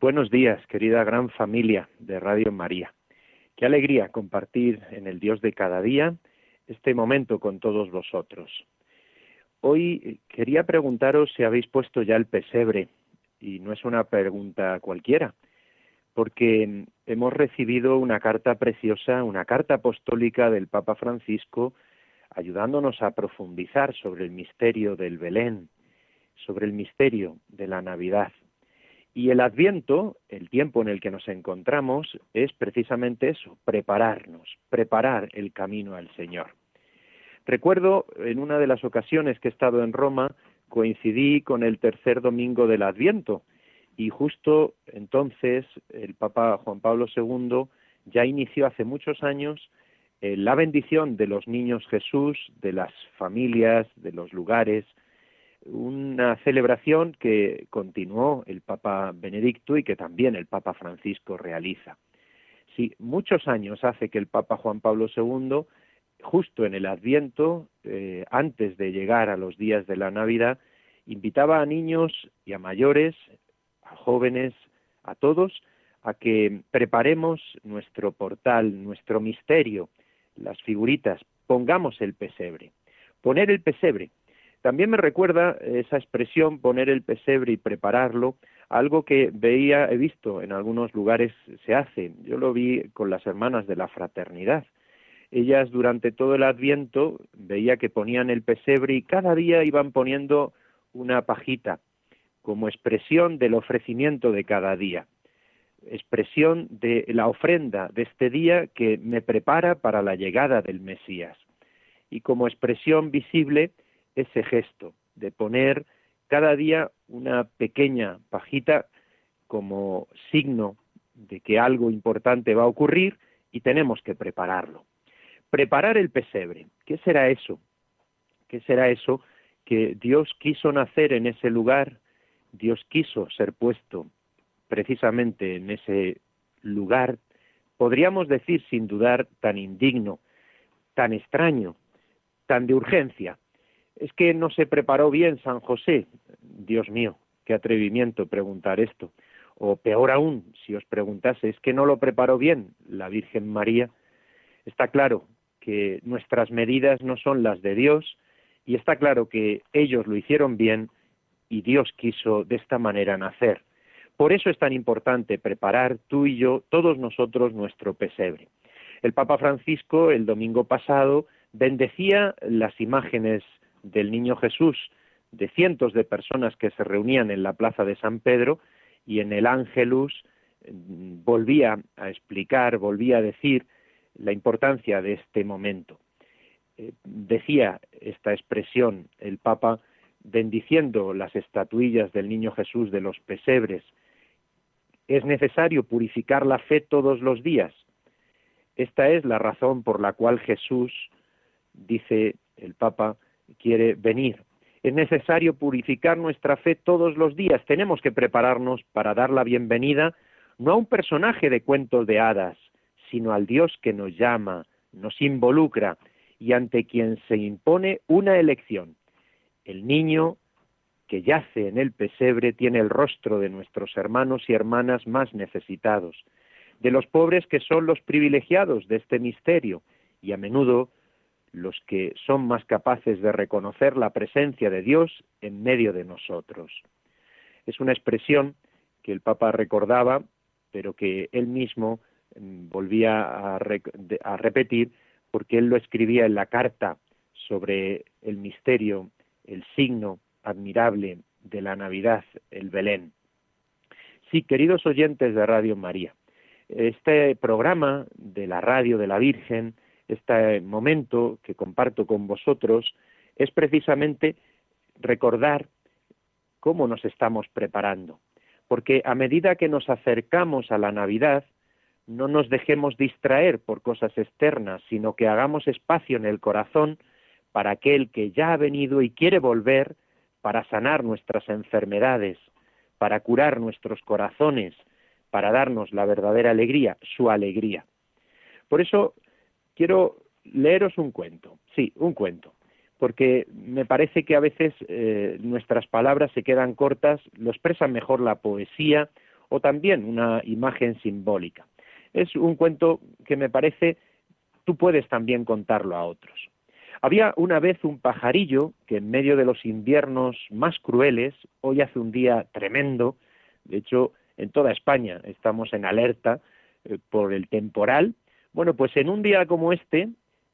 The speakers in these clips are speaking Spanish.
Buenos días, querida gran familia de Radio María. Qué alegría compartir en el Dios de cada día este momento con todos vosotros. Hoy quería preguntaros si habéis puesto ya el pesebre, y no es una pregunta cualquiera, porque hemos recibido una carta preciosa, una carta apostólica del Papa Francisco, ayudándonos a profundizar sobre el misterio del Belén, sobre el misterio de la Navidad. Y el adviento, el tiempo en el que nos encontramos, es precisamente eso, prepararnos, preparar el camino al Señor. Recuerdo en una de las ocasiones que he estado en Roma, coincidí con el tercer domingo del adviento y justo entonces el Papa Juan Pablo II ya inició hace muchos años eh, la bendición de los niños Jesús, de las familias, de los lugares, una celebración que continuó el Papa Benedicto y que también el Papa Francisco realiza. Sí, muchos años hace que el Papa Juan Pablo II, justo en el Adviento, eh, antes de llegar a los días de la Navidad, invitaba a niños y a mayores, a jóvenes, a todos, a que preparemos nuestro portal, nuestro misterio, las figuritas, pongamos el pesebre. Poner el pesebre también me recuerda esa expresión poner el pesebre y prepararlo, algo que veía, he visto en algunos lugares se hace. Yo lo vi con las hermanas de la fraternidad. Ellas durante todo el adviento veía que ponían el pesebre y cada día iban poniendo una pajita como expresión del ofrecimiento de cada día, expresión de la ofrenda de este día que me prepara para la llegada del Mesías. Y como expresión visible, ese gesto de poner cada día una pequeña pajita como signo de que algo importante va a ocurrir y tenemos que prepararlo. Preparar el pesebre. ¿Qué será eso? ¿Qué será eso que Dios quiso nacer en ese lugar? Dios quiso ser puesto precisamente en ese lugar, podríamos decir sin dudar, tan indigno, tan extraño, tan de urgencia, es que no se preparó bien San José. Dios mío, qué atrevimiento preguntar esto. O peor aún, si os preguntase, es que no lo preparó bien la Virgen María. Está claro que nuestras medidas no son las de Dios y está claro que ellos lo hicieron bien y Dios quiso de esta manera nacer. Por eso es tan importante preparar tú y yo, todos nosotros, nuestro pesebre. El Papa Francisco el domingo pasado bendecía las imágenes del niño Jesús de cientos de personas que se reunían en la plaza de San Pedro y en el Ángelus mm, volvía a explicar, volvía a decir la importancia de este momento. Eh, decía esta expresión el Papa bendiciendo las estatuillas del niño Jesús de los pesebres. Es necesario purificar la fe todos los días. Esta es la razón por la cual Jesús, dice el Papa, quiere venir. Es necesario purificar nuestra fe todos los días. Tenemos que prepararnos para dar la bienvenida no a un personaje de cuentos de hadas, sino al Dios que nos llama, nos involucra y ante quien se impone una elección. El niño que yace en el pesebre tiene el rostro de nuestros hermanos y hermanas más necesitados, de los pobres que son los privilegiados de este misterio y a menudo los que son más capaces de reconocer la presencia de Dios en medio de nosotros. Es una expresión que el Papa recordaba, pero que él mismo mm, volvía a, repetir porque él lo escribía en la carta sobre el misterio, el signo admirable de la Navidad, el Belén. Sí, queridos oyentes de Radio María, este programa de la radio de la Virgen este momento que comparto con vosotros es precisamente recordar cómo nos estamos preparando. porque a medida que nos acercamos a la Navidad, no nos dejemos distraer por cosas externas, sino que hagamos espacio en el corazón para aquel que ya ha venido y quiere volver para sanar nuestras enfermedades, para curar nuestros corazones, para darnos la verdadera alegría, su alegría. Por eso quiero leeros un cuento, sí, un cuento, porque me parece que a veces eh, nuestras palabras se quedan cortas, lo expresan mejor la poesía o también una imagen simbólica. Es un cuento que me parece tú puedes también contarlo a otros. Había una vez un pajarillo que en medio de los inviernos más crueles, hoy hace un día tremendo, de hecho en toda España estamos en alerta eh, por el temporal, bueno, pues en un día como este,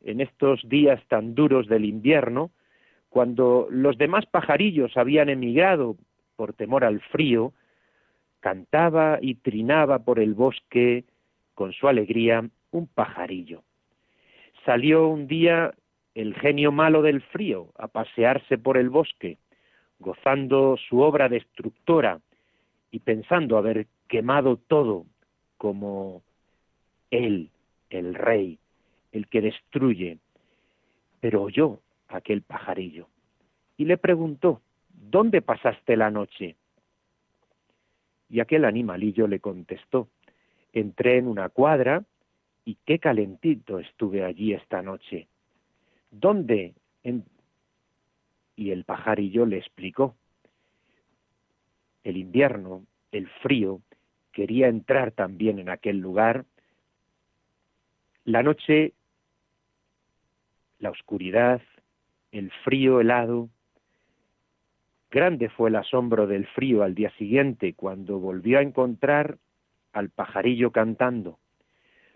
en estos días tan duros del invierno, cuando los demás pajarillos habían emigrado por temor al frío, cantaba y trinaba por el bosque con su alegría un pajarillo. Salió un día el genio malo del frío a pasearse por el bosque, gozando su obra destructora y pensando haber quemado todo como él, el rey, el que destruye. Pero oyó aquel pajarillo y le preguntó, ¿dónde pasaste la noche? Y aquel animalillo le contestó, entré en una cuadra y qué calentito estuve allí esta noche. ¿Dónde? Y el pajarillo le explicó. El invierno, el frío, quería entrar también en aquel lugar. La noche, la oscuridad, el frío helado. Grande fue el asombro del frío al día siguiente cuando volvió a encontrar al pajarillo cantando.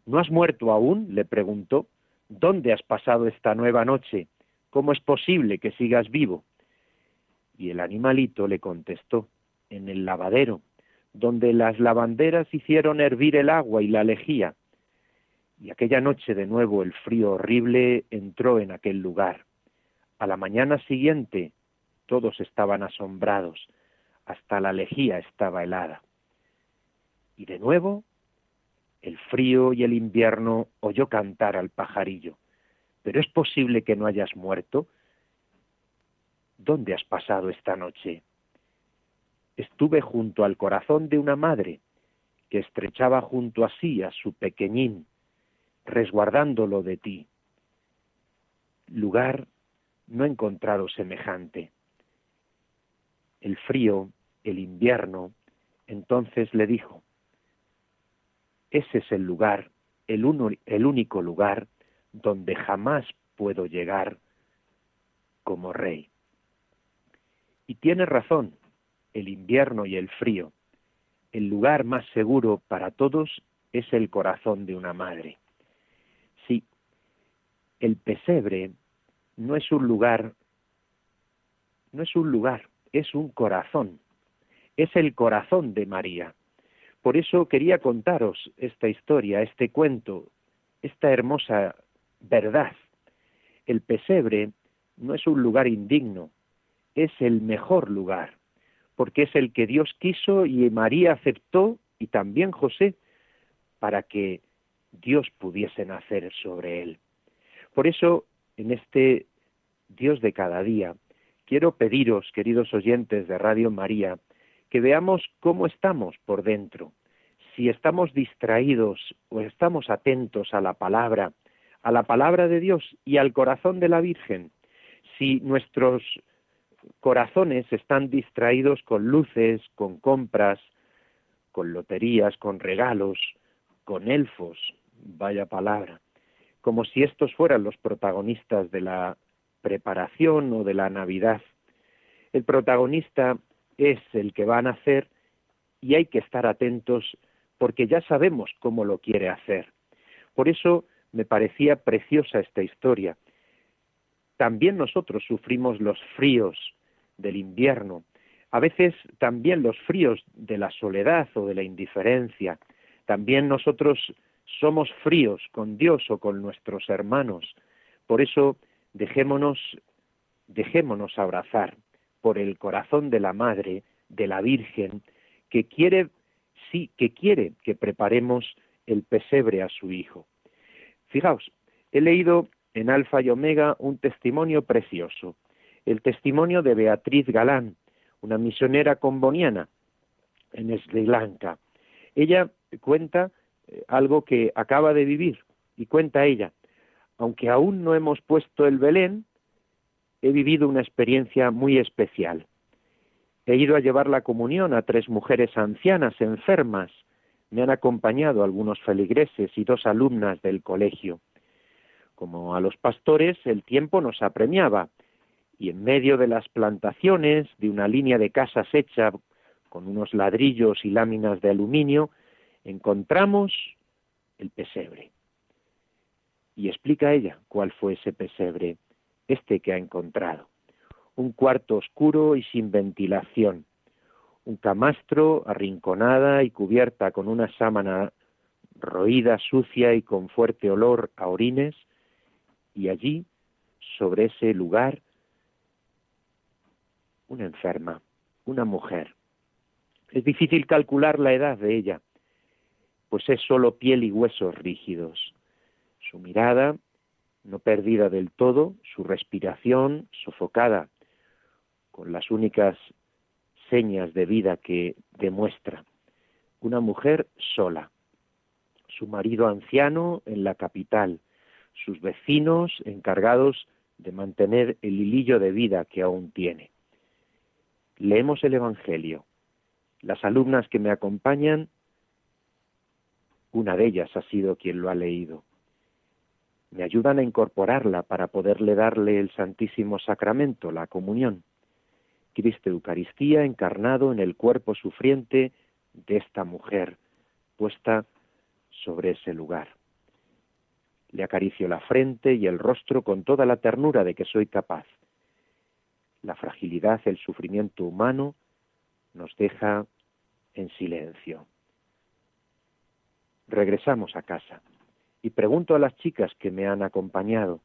¿No has muerto aún? le preguntó. ¿Dónde has pasado esta nueva noche? ¿Cómo es posible que sigas vivo? Y el animalito le contestó, en el lavadero, donde las lavanderas hicieron hervir el agua y la lejía. Y aquella noche de nuevo el frío horrible entró en aquel lugar. A la mañana siguiente todos estaban asombrados, hasta la lejía estaba helada. Y de nuevo el frío y el invierno oyó cantar al pajarillo. Pero es posible que no hayas muerto. ¿Dónde has pasado esta noche? Estuve junto al corazón de una madre que estrechaba junto a sí a su pequeñín, resguardándolo de ti. Lugar no encontrado semejante. El frío, el invierno, entonces le dijo, ese es el lugar, el, el único lugar donde jamás puedo llegar como rey. Y tiene razón, el invierno y el frío. El lugar más seguro para todos es el corazón de una madre. El pesebre no es un lugar, no es un lugar, es un corazón. Es el corazón de María. Por eso quería contaros esta historia, este cuento, esta hermosa verdad. El pesebre no es un lugar indigno, es el mejor lugar, porque es el que Dios quiso y María aceptó y también José para que Dios pudiese nacer sobre él. Por eso, en este Dios de cada día, quiero pediros, queridos oyentes de Radio María, que veamos cómo estamos por dentro, si estamos distraídos o estamos atentos a la palabra, a la palabra de Dios y al corazón de la Virgen, si nuestros corazones están distraídos con luces, con compras, con loterías, con regalos, con elfos, vaya palabra, como si estos fueran los protagonistas de la preparación o de la Navidad. El protagonista es el que va a nacer y hay que estar atentos porque ya sabemos cómo lo quiere hacer. Por eso me parecía preciosa esta historia. También nosotros sufrimos los fríos del invierno, a veces también los fríos de la soledad o de la indiferencia. También nosotros somos fríos con Dios o con nuestros hermanos. Por eso dejémonos, dejémonos abrazar por el corazón de la Madre, de la Virgen, que quiere, sí, que quiere que preparemos el pesebre a su hijo. Fijaos, he leído en Alfa y Omega un testimonio precioso, el testimonio de Beatriz Galán, una misionera comboniana en Sri Lanka. Ella cuenta algo que acaba de vivir y cuenta ella, aunque aún no hemos puesto el Belén, he vivido una experiencia muy especial. He ido a llevar la comunión a tres mujeres ancianas enfermas. Me han acompañado algunos feligreses y dos alumnas del colegio. Como a los pastores el tiempo nos apremiaba, y en medio de las plantaciones de una línea de casas hecha con unos ladrillos y láminas de aluminio, encontramos el pesebre. Y explica ella cuál fue ese pesebre, este que ha encontrado un cuarto oscuro y sin ventilación, un camastro arrinconada y cubierta con una sábana roída, sucia y con fuerte olor a orines, y allí, sobre ese lugar, una enferma, una mujer. Es difícil calcular la edad de ella, pues es solo piel y huesos rígidos. Su mirada, no perdida del todo, su respiración sofocada, con las únicas señas de vida que demuestra. Una mujer sola, su marido anciano en la capital, sus vecinos encargados de mantener el hilillo de vida que aún tiene. Leemos el Evangelio. Las alumnas que me acompañan, una de ellas ha sido quien lo ha leído. Me ayudan a incorporarla para poderle darle el Santísimo Sacramento, la comunión. Cristo Eucaristía encarnado en el cuerpo sufriente de esta mujer puesta sobre ese lugar. Le acaricio la frente y el rostro con toda la ternura de que soy capaz. La fragilidad, el sufrimiento humano nos deja en silencio. Regresamos a casa y pregunto a las chicas que me han acompañado,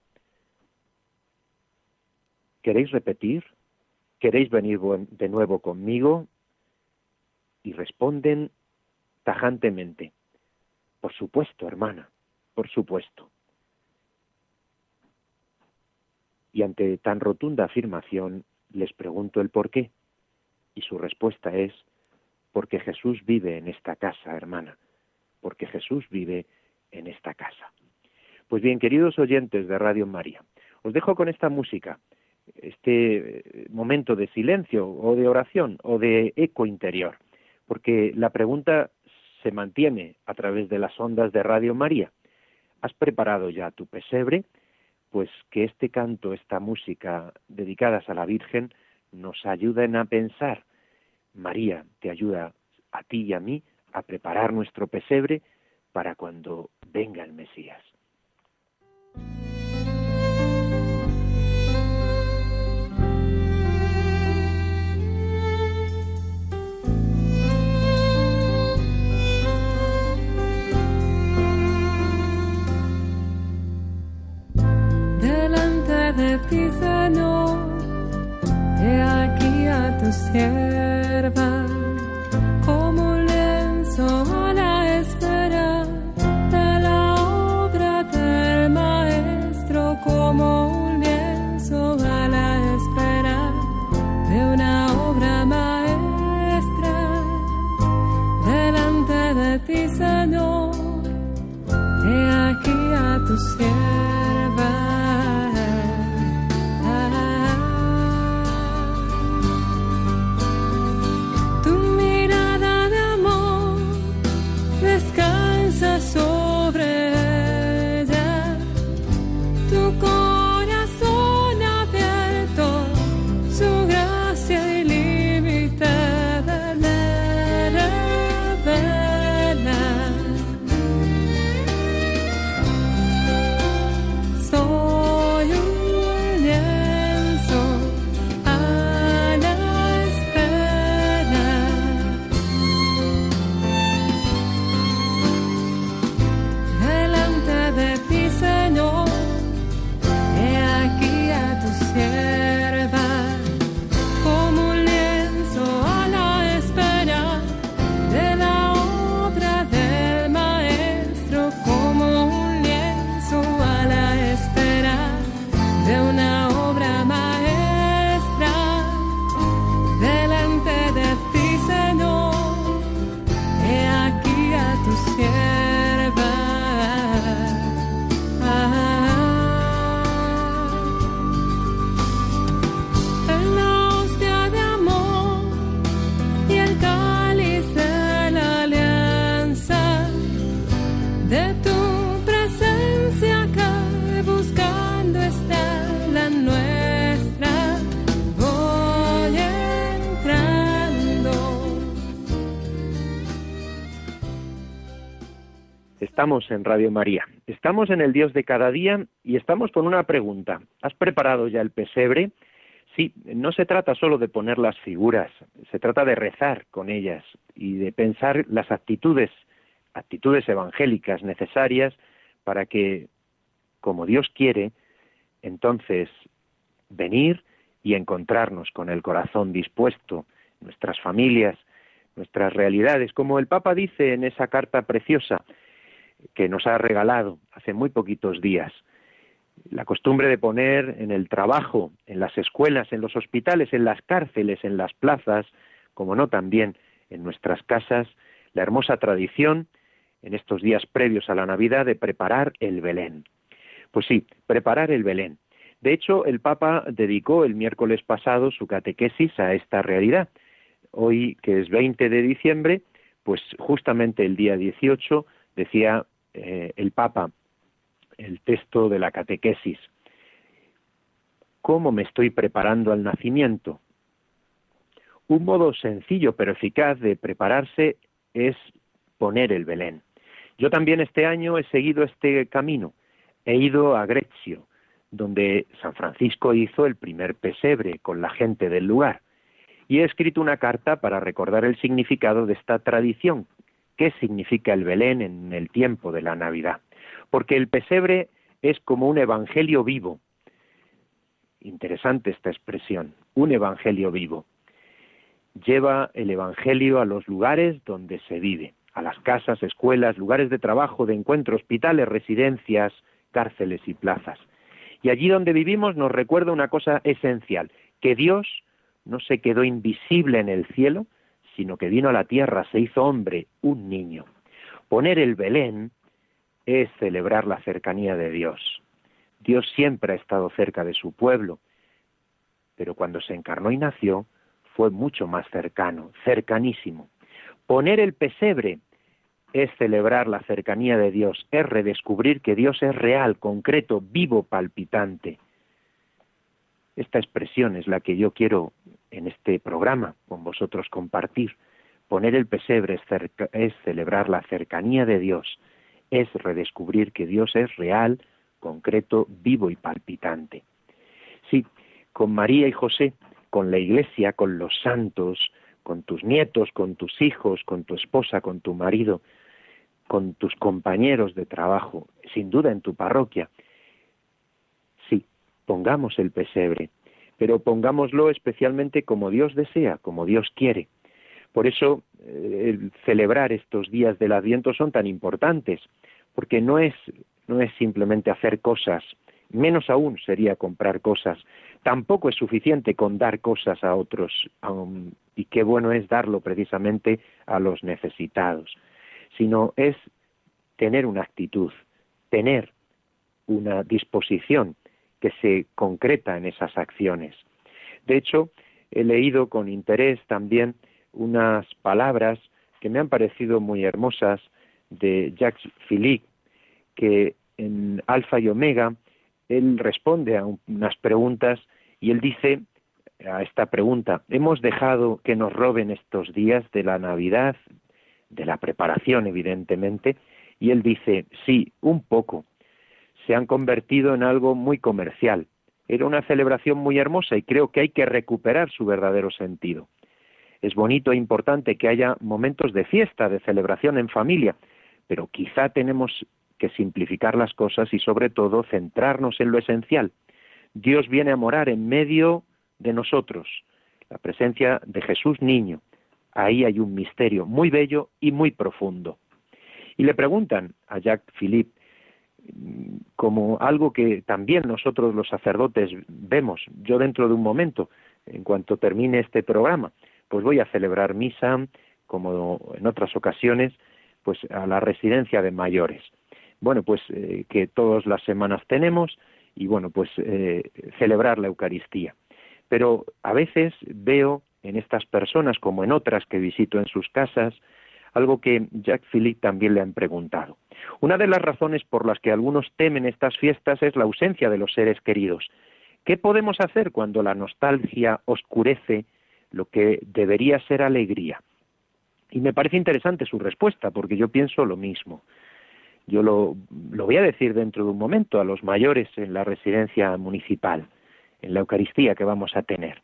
¿queréis repetir? ¿queréis venir de nuevo conmigo? Y responden tajantemente, por supuesto, hermana, por supuesto. Y ante tan rotunda afirmación les pregunto el por qué. Y su respuesta es, porque Jesús vive en esta casa, hermana, porque Jesús vive en esta casa. Pues bien, queridos oyentes de Radio María, os dejo con esta música este eh, momento de silencio o de oración o de eco interior, porque la pregunta se mantiene a través de las ondas de Radio María. ¿Has preparado ya tu pesebre? Pues que este canto, esta música dedicadas a la Virgen, nos ayuden a pensar. María te ayuda a ti y a mí a preparar nuestro pesebre para cuando venga el Mesías. de ti, Señor. He aquí a tu un lienzo a la espera de la obra del Maestro, como un lienzo a la espera de una obra maestra. Delante de ti, Señor, he aquí a tu sierva. Estamos en Radio María, estamos en el Dios de cada día y estamos con una pregunta. ¿Has preparado ya el pesebre? Sí, no se trata solo de poner las figuras, se trata de rezar con ellas y de pensar las actitudes, actitudes evangélicas necesarias para que, como Dios quiere, entonces venir y encontrarnos con el corazón dispuesto, nuestras familias, nuestras realidades, como el Papa dice en esa carta preciosa, que nos ha regalado hace muy poquitos días. La costumbre de poner en el trabajo, en las escuelas, en los hospitales, en las cárceles, en las plazas, como no también en nuestras casas, la hermosa tradición en estos días previos a la Navidad de preparar el Belén. Pues sí, preparar el Belén. De hecho, el Papa dedicó el miércoles pasado su catequesis a esta realidad. Hoy, que es 20 de diciembre, pues justamente el día 18 decía eh, el Papa el texto de la catequesis. ¿Cómo me estoy preparando al nacimiento? Un modo sencillo pero eficaz de prepararse es poner el Belén. Yo también este año he seguido este camino. He ido a Grecio, donde San Francisco hizo el primer pesebre con la gente del lugar. Y he escrito una carta para recordar el significado de esta tradición qué significa el Belén en el tiempo de la Navidad. Porque el pesebre es como un evangelio vivo. Interesante esta expresión, un evangelio vivo. Lleva el evangelio a los lugares donde se vive, a las casas, escuelas, lugares de trabajo, de encuentro, hospitales, residencias, cárceles y plazas. Y allí donde vivimos nos recuerda una cosa esencial, que Dios no se quedó invisible en el cielo, sino que vino a la tierra, se hizo hombre, un niño. Poner el Belén es celebrar la cercanía de Dios. Dios siempre ha estado cerca de su pueblo, pero cuando se encarnó y nació fue mucho más cercano, cercanísimo. Poner el pesebre es celebrar la cercanía de Dios, es redescubrir que Dios es real, concreto, vivo, palpitante. Esta expresión es la que yo quiero en este programa con vosotros compartir. Poner el pesebre es, celebrar la cercanía de Dios, es redescubrir que Dios es real, concreto, vivo y palpitante. Sí, con María y José, con la Iglesia, con los santos, con tus nietos, con tus hijos, con tu esposa, con tu marido, con tus compañeros de trabajo, sin duda en tu parroquia. Sí, pongamos el pesebre, pero pongámoslo especialmente como Dios desea, como Dios quiere. Por eso eh, celebrar estos días del Adviento son tan importantes, porque no es, no es simplemente hacer cosas, menos aún sería comprar cosas, tampoco es suficiente con dar cosas a otros, y qué bueno es darlo precisamente a los necesitados, sino es tener una actitud, tener una disposición que se concreta en esas acciones. De hecho, he leído con interés también unas palabras que me han parecido muy hermosas de Jacques Philippe, que en Alfa y Omega él responde a unas preguntas y él dice a esta pregunta, ¿hemos dejado que nos roben estos días de la Navidad, de la preparación evidentemente? Y él dice, sí, un poco, se han convertido en algo muy comercial. Era una celebración muy hermosa y creo que hay que recuperar su verdadero sentido. Es bonito e importante que haya momentos de fiesta, de celebración en familia, pero quizá tenemos que simplificar las cosas y sobre todo centrarnos en lo esencial. Dios viene a morar en medio de nosotros, la presencia de Jesús niño. Ahí hay un misterio muy bello y muy profundo. Y le preguntan a Jacques Philippe, como algo que también nosotros los sacerdotes vemos. Yo dentro de un momento, en cuanto termine este programa, pues voy a celebrar misa, como en otras ocasiones, pues a la residencia de mayores. Bueno, pues eh, que todas las semanas tenemos y bueno, pues eh, celebrar la Eucaristía. Pero a veces veo en estas personas, como en otras que visito en sus casas, algo que Jacques Philippe también le han preguntado. Una de las razones por las que algunos temen estas fiestas es la ausencia de los seres queridos. ¿Qué podemos hacer cuando la nostalgia oscurece lo que debería ser alegría? Y me parece interesante su respuesta, porque yo pienso lo mismo. Yo lo, lo voy a decir dentro de un momento a los mayores en la residencia municipal, en la Eucaristía que vamos a tener.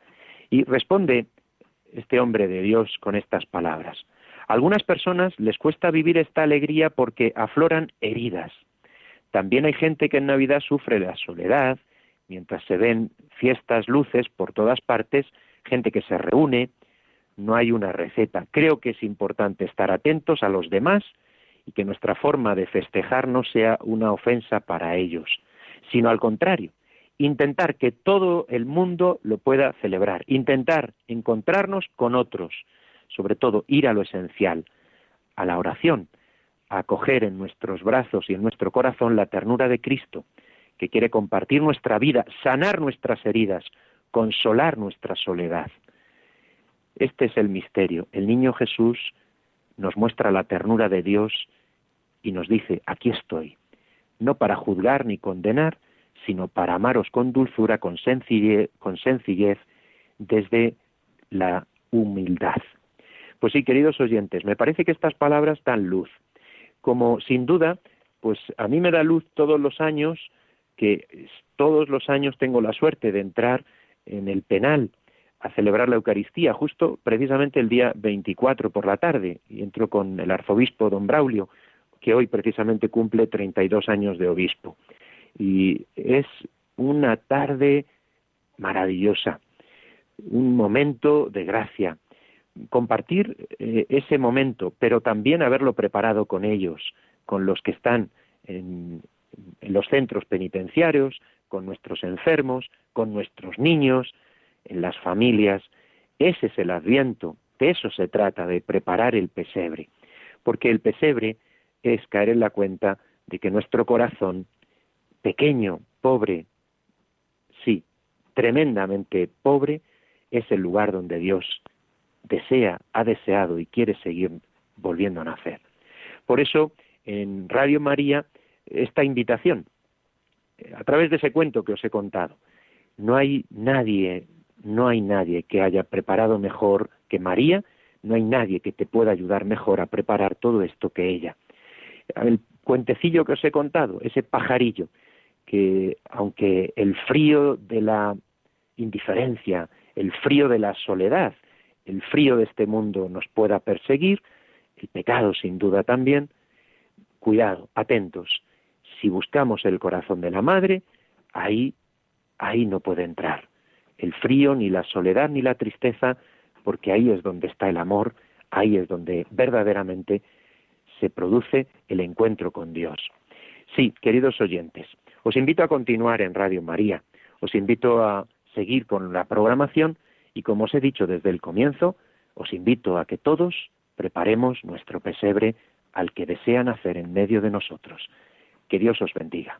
Y responde este hombre de Dios con estas palabras. Algunas personas les cuesta vivir esta alegría porque afloran heridas. También hay gente que en Navidad sufre la soledad, mientras se ven fiestas, luces por todas partes, gente que se reúne, no hay una receta. Creo que es importante estar atentos a los demás y que nuestra forma de festejar no sea una ofensa para ellos, sino al contrario, intentar que todo el mundo lo pueda celebrar, intentar encontrarnos con otros, sobre todo ir a lo esencial, a la oración, a acoger en nuestros brazos y en nuestro corazón la ternura de Cristo, que quiere compartir nuestra vida, sanar nuestras heridas, consolar nuestra soledad. Este es el misterio. El niño Jesús nos muestra la ternura de Dios y nos dice, aquí estoy, no para juzgar ni condenar, sino para amaros con dulzura, con sencillez, con sencillez desde la humildad. Pues sí, queridos oyentes, me parece que estas palabras dan luz. Como sin duda, pues a mí me da luz todos los años que todos los años tengo la suerte de entrar en el penal a celebrar la Eucaristía, justo precisamente el día 24 por la tarde, y entro con el arzobispo don Braulio, que hoy precisamente cumple 32 años de obispo y es una tarde maravillosa, un momento de gracia. Compartir eh, ese momento, pero también haberlo preparado con ellos, con los que están en, en los centros penitenciarios, con nuestros enfermos, con nuestros niños, en las familias. Ese es el adviento, de eso se trata, de preparar el pesebre, porque el pesebre es caer en la cuenta de que nuestro corazón pequeño, pobre, sí, tremendamente pobre, es el lugar donde Dios desea, ha deseado y quiere seguir volviendo a nacer. Por eso, en Radio María, esta invitación, a través de ese cuento que os he contado, no hay nadie, no hay nadie que haya preparado mejor que María, no hay nadie que te pueda ayudar mejor a preparar todo esto que ella. El cuentecillo que os he contado, ese pajarillo, que aunque el frío de la indiferencia, el frío de la soledad, el frío de este mundo nos pueda perseguir, el pecado sin duda también, cuidado, atentos. Si buscamos el corazón de la madre, ahí, ahí no puede entrar el frío, ni la soledad, ni la tristeza, porque ahí es donde está el amor, ahí es donde verdaderamente se produce el encuentro con Dios. Sí, queridos oyentes, os invito a continuar en Radio María, os invito a seguir con la programación y como os he dicho desde el comienzo, os invito a que todos preparemos nuestro pesebre al que desea nacer en medio de nosotros. Que Dios os bendiga.